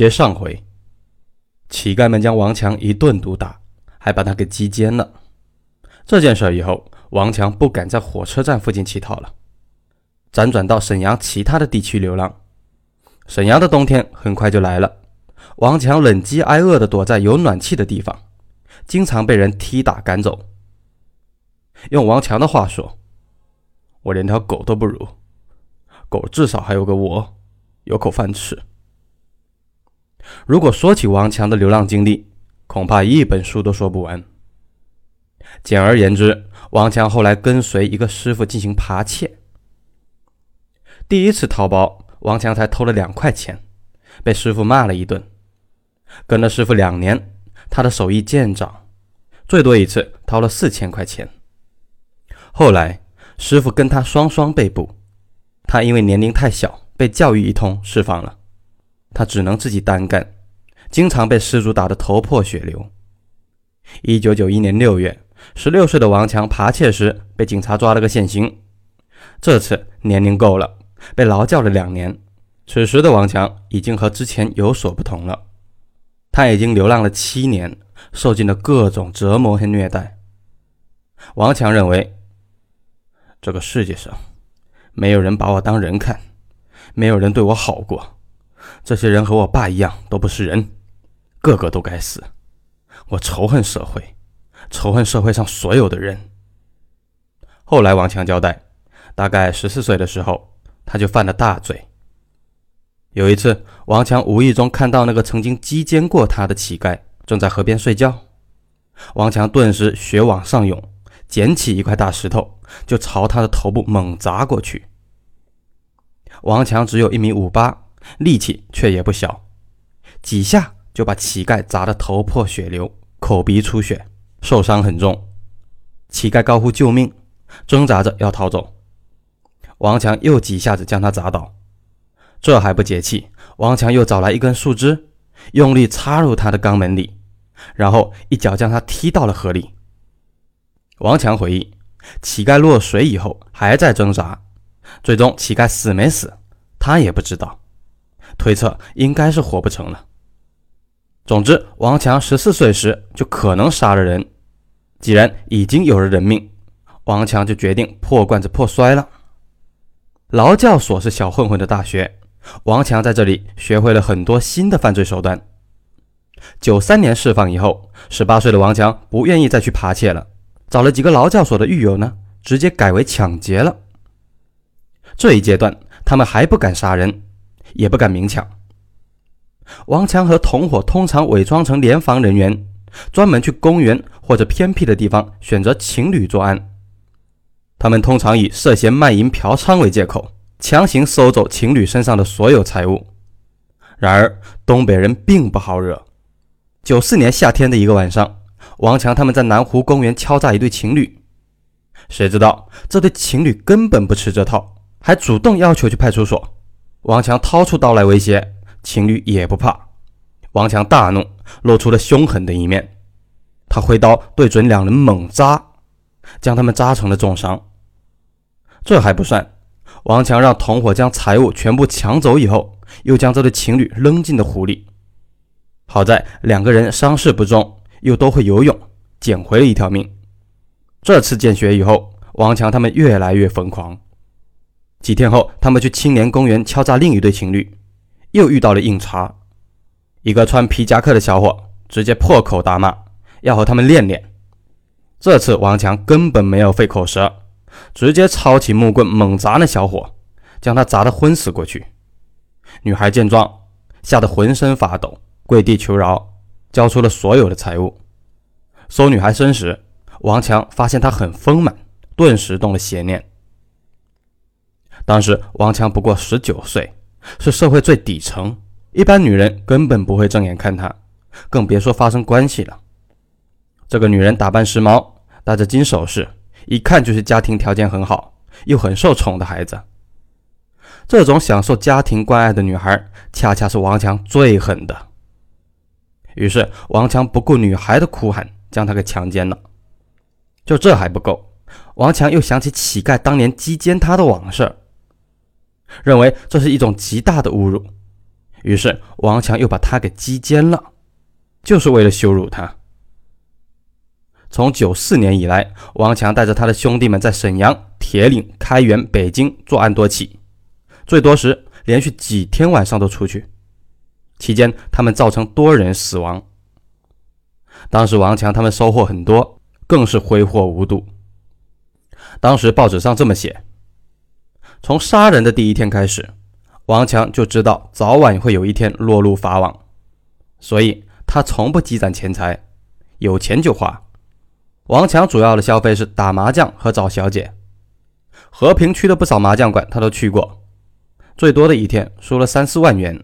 接上回，乞丐们将王强一顿毒打，还把他给击奸了。这件事以后，王强不敢在火车站附近乞讨了，辗转到沈阳其他的地区流浪。沈阳的冬天很快就来了，王强冷饥挨饿地躲在有暖气的地方，经常被人踢打赶走。用王强的话说：“我连条狗都不如，狗至少还有个窝，有口饭吃。”如果说起王强的流浪经历，恐怕一本书都说不完。简而言之，王强后来跟随一个师傅进行扒窃。第一次掏包，王强才偷了两块钱，被师傅骂了一顿。跟了师傅两年，他的手艺渐长，最多一次掏了四千块钱。后来，师傅跟他双双被捕，他因为年龄太小，被教育一通，释放了。他只能自己单干，经常被失主打得头破血流。一九九一年六月，十六岁的王强扒窃时被警察抓了个现行，这次年龄够了，被劳教了两年。此时的王强已经和之前有所不同了，他已经流浪了七年，受尽了各种折磨和虐待。王强认为，这个世界上没有人把我当人看，没有人对我好过。这些人和我爸一样，都不是人，个个都该死。我仇恨社会，仇恨社会上所有的人。后来王强交代，大概十四岁的时候，他就犯了大罪。有一次，王强无意中看到那个曾经击奸过他的乞丐正在河边睡觉，王强顿时血往上涌，捡起一块大石头就朝他的头部猛砸过去。王强只有一米五八。力气却也不小，几下就把乞丐砸得头破血流、口鼻出血，受伤很重。乞丐高呼救命，挣扎着要逃走。王强又几下子将他砸倒，这还不解气，王强又找来一根树枝，用力插入他的肛门里，然后一脚将他踢到了河里。王强回忆，乞丐落水以后还在挣扎，最终乞丐死没死，他也不知道。推测应该是活不成了。总之，王强十四岁时就可能杀了人。既然已经有了人命，王强就决定破罐子破摔了。劳教所是小混混的大学，王强在这里学会了很多新的犯罪手段。九三年释放以后，十八岁的王强不愿意再去扒窃了，找了几个劳教所的狱友呢，直接改为抢劫了。这一阶段，他们还不敢杀人。也不敢明抢。王强和同伙通常伪装成联防人员，专门去公园或者偏僻的地方选择情侣作案。他们通常以涉嫌卖淫嫖娼为借口，强行收走情侣身上的所有财物。然而，东北人并不好惹。九四年夏天的一个晚上，王强他们在南湖公园敲诈一对情侣，谁知道这对情侣根本不吃这套，还主动要求去派出所。王强掏出刀来威胁情侣，也不怕。王强大怒，露出了凶狠的一面。他挥刀对准两人猛扎，将他们扎成了重伤。这还不算，王强让同伙将财物全部抢走以后，又将这对情侣扔进了湖里。好在两个人伤势不重，又都会游泳，捡回了一条命。这次见血以后，王强他们越来越疯狂。几天后，他们去青年公园敲诈另一对情侣，又遇到了硬茬。一个穿皮夹克的小伙直接破口大骂，要和他们练练。这次王强根本没有费口舌，直接抄起木棍猛砸那小伙，将他砸得昏死过去。女孩见状，吓得浑身发抖，跪地求饶，交出了所有的财物。搜女孩身时，王强发现她很丰满，顿时动了邪念。当时王强不过十九岁，是社会最底层，一般女人根本不会正眼看他，更别说发生关系了。这个女人打扮时髦，戴着金首饰，一看就是家庭条件很好，又很受宠的孩子。这种享受家庭关爱的女孩，恰恰是王强最狠的。于是王强不顾女孩的哭喊，将她给强奸了。就这还不够，王强又想起乞丐当年击奸他的往事。认为这是一种极大的侮辱，于是王强又把他给击奸了，就是为了羞辱他。从九四年以来，王强带着他的兄弟们在沈阳、铁岭、开原、北京作案多起，最多时连续几天晚上都出去，期间他们造成多人死亡。当时王强他们收获很多，更是挥霍无度。当时报纸上这么写：从杀人的第一天开始，王强就知道早晚会有一天落入法网，所以他从不积攒钱财，有钱就花。王强主要的消费是打麻将和找小姐。和平区的不少麻将馆他都去过，最多的一天输了三四万元。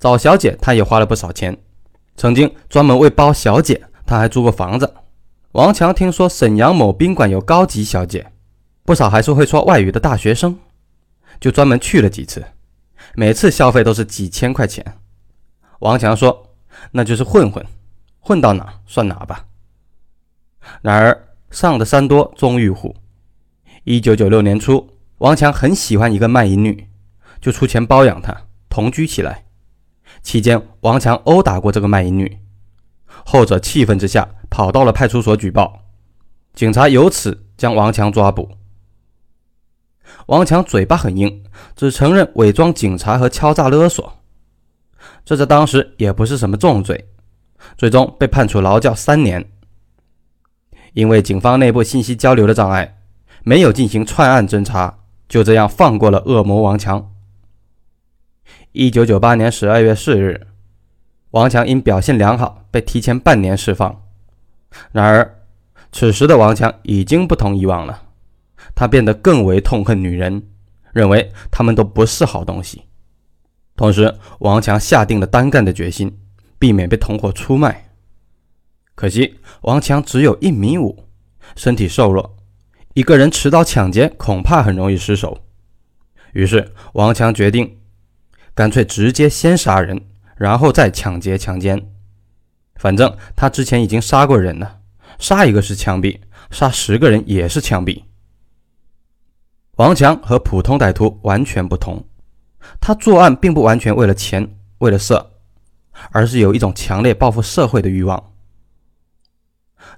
找小姐他也花了不少钱，曾经专门为包小姐，他还租过房子。王强听说沈阳某宾馆有高级小姐，不少还是会说外语的大学生，就专门去了几次，每次消费都是几千块钱。王强说：“那就是混混，混到哪算哪吧。”然而，上的山多终遇虎。一九九六年初，王强很喜欢一个卖淫女，就出钱包养她，同居起来。期间，王强殴打过这个卖淫女，后者气愤之下跑到了派出所举报，警察由此将王强抓捕。王强嘴巴很硬，只承认伪装警察和敲诈勒索，这在当时也不是什么重罪，最终被判处劳教三年。因为警方内部信息交流的障碍，没有进行串案侦查，就这样放过了恶魔王强。一九九八年十二月四日，王强因表现良好被提前半年释放。然而，此时的王强已经不同以往了，他变得更为痛恨女人，认为她们都不是好东西。同时，王强下定了单干的决心，避免被同伙出卖。可惜王强只有一米五，身体瘦弱，一个人持刀抢劫恐怕很容易失手。于是王强决定，干脆直接先杀人，然后再抢劫强奸。反正他之前已经杀过人了，杀一个是枪毙，杀十个人也是枪毙。王强和普通歹徒完全不同，他作案并不完全为了钱，为了色，而是有一种强烈报复社会的欲望。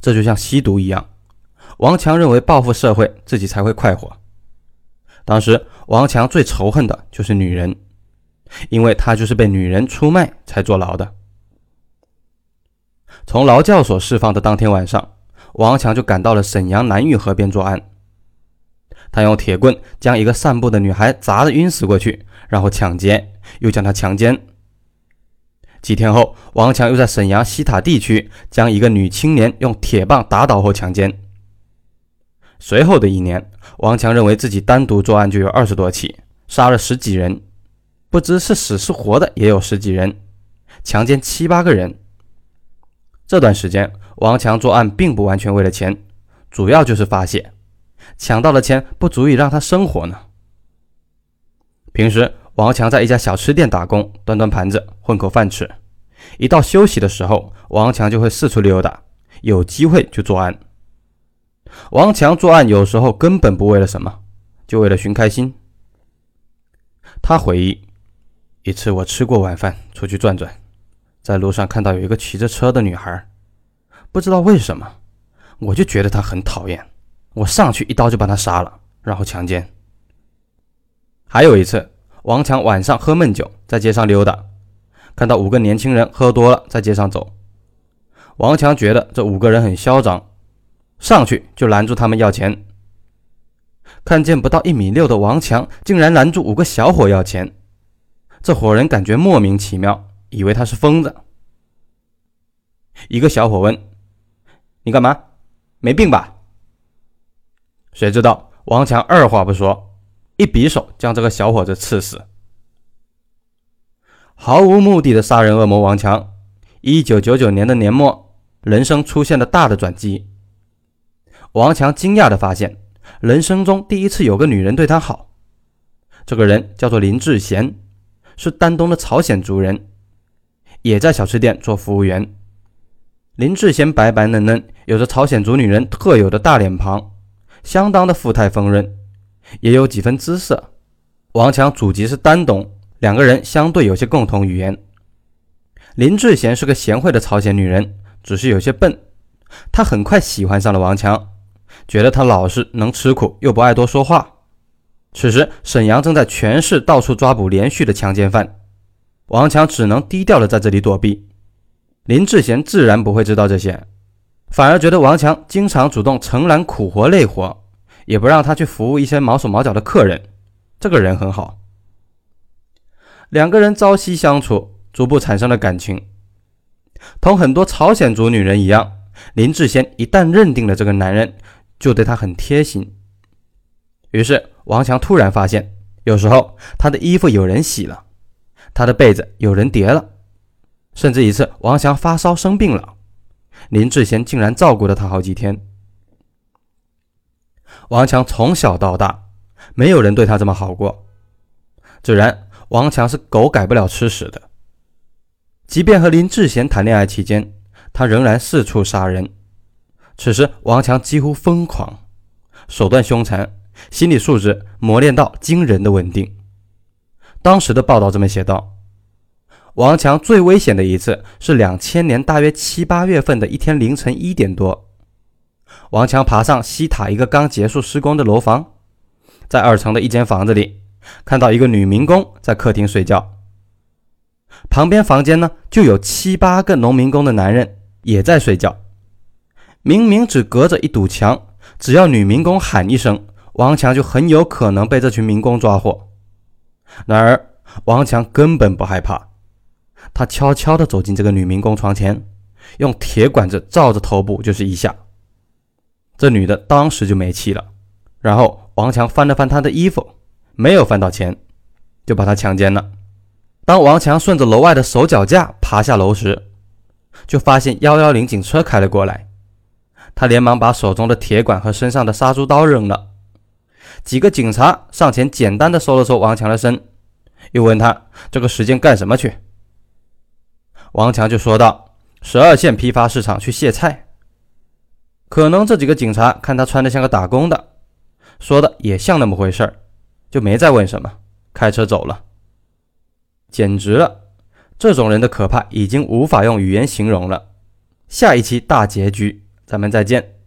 这就像吸毒一样，王强认为报复社会，自己才会快活。当时，王强最仇恨的就是女人，因为他就是被女人出卖才坐牢的。从劳教所释放的当天晚上，王强就赶到了沈阳南峪河边作案。他用铁棍将一个散步的女孩砸得晕死过去，然后抢劫，又将她强奸。几天后，王强又在沈阳西塔地区将一个女青年用铁棒打倒后强奸。随后的一年，王强认为自己单独作案就有二十多起，杀了十几人，不知是死是活的也有十几人，强奸七八个人。这段时间，王强作案并不完全为了钱，主要就是发泄，抢到的钱不足以让他生活呢。平时。王强在一家小吃店打工，端端盘子混口饭吃。一到休息的时候，王强就会四处溜达，有机会就作案。王强作案有时候根本不为了什么，就为了寻开心。他回忆，一次我吃过晚饭出去转转，在路上看到有一个骑着车的女孩，不知道为什么，我就觉得她很讨厌，我上去一刀就把他杀了，然后强奸。还有一次。王强晚上喝闷酒，在街上溜达，看到五个年轻人喝多了在街上走。王强觉得这五个人很嚣张，上去就拦住他们要钱。看见不到一米六的王强竟然拦住五个小伙要钱，这伙人感觉莫名其妙，以为他是疯子。一个小伙问：“你干嘛？没病吧？”谁知道王强二话不说。一匕首将这个小伙子刺死，毫无目的的杀人恶魔王强。一九九九年的年末，人生出现了大的转机。王强惊讶的发现，人生中第一次有个女人对他好。这个人叫做林志贤，是丹东的朝鲜族人，也在小吃店做服务员。林志贤白白嫩嫩，有着朝鲜族女人特有的大脸庞，相当的富态丰润。也有几分姿色。王强祖籍是丹东，两个人相对有些共同语言。林志贤是个贤惠的朝鲜女人，只是有些笨。她很快喜欢上了王强，觉得他老实能吃苦，又不爱多说话。此时，沈阳正在全市到处抓捕连续的强奸犯，王强只能低调的在这里躲避。林志贤自然不会知道这些，反而觉得王强经常主动承揽苦活累活，也不让他去服务一些毛手毛脚的客人，这个人很好。两个人朝夕相处，逐步产生了感情。同很多朝鲜族女人一样，林志贤一旦认定了这个男人，就对他很贴心。于是。王强突然发现，有时候他的衣服有人洗了，他的被子有人叠了，甚至一次王强发烧生病了，林志贤竟然照顾了他好几天。王强从小到大，没有人对他这么好过。自然，王强是狗改不了吃屎的。即便和林志贤谈恋爱期间，他仍然四处杀人。此时，王强几乎疯狂，手段凶残。心理素质磨练到惊人的稳定。当时的报道这么写道：王强最危险的一次是两千年大约七八月份的一天凌晨一点多，王强爬上西塔一个刚结束施工的楼房，在二层的一间房子里，看到一个女民工在客厅睡觉，旁边房间呢就有七八个农民工的男人也在睡觉，明明只隔着一堵墙，只要女民工喊一声。王强就很有可能被这群民工抓获，然而王强根本不害怕，他悄悄地走进这个女民工床前，用铁管子照着头部就是一下，这女的当时就没气了。然后王强翻了翻她的衣服，没有翻到钱，就把她强奸了。当王强顺着楼外的手脚架爬下楼时，就发现幺幺零警车开了过来，他连忙把手中的铁管和身上的杀猪刀扔了。几个警察上前，简单的搜了搜王强的身，又问他这个时间干什么去。王强就说道：“十二线批发市场去卸菜。”可能这几个警察看他穿的像个打工的，说的也像那么回事儿，就没再问什么，开车走了。简直了，这种人的可怕已经无法用语言形容了。下一期大结局，咱们再见。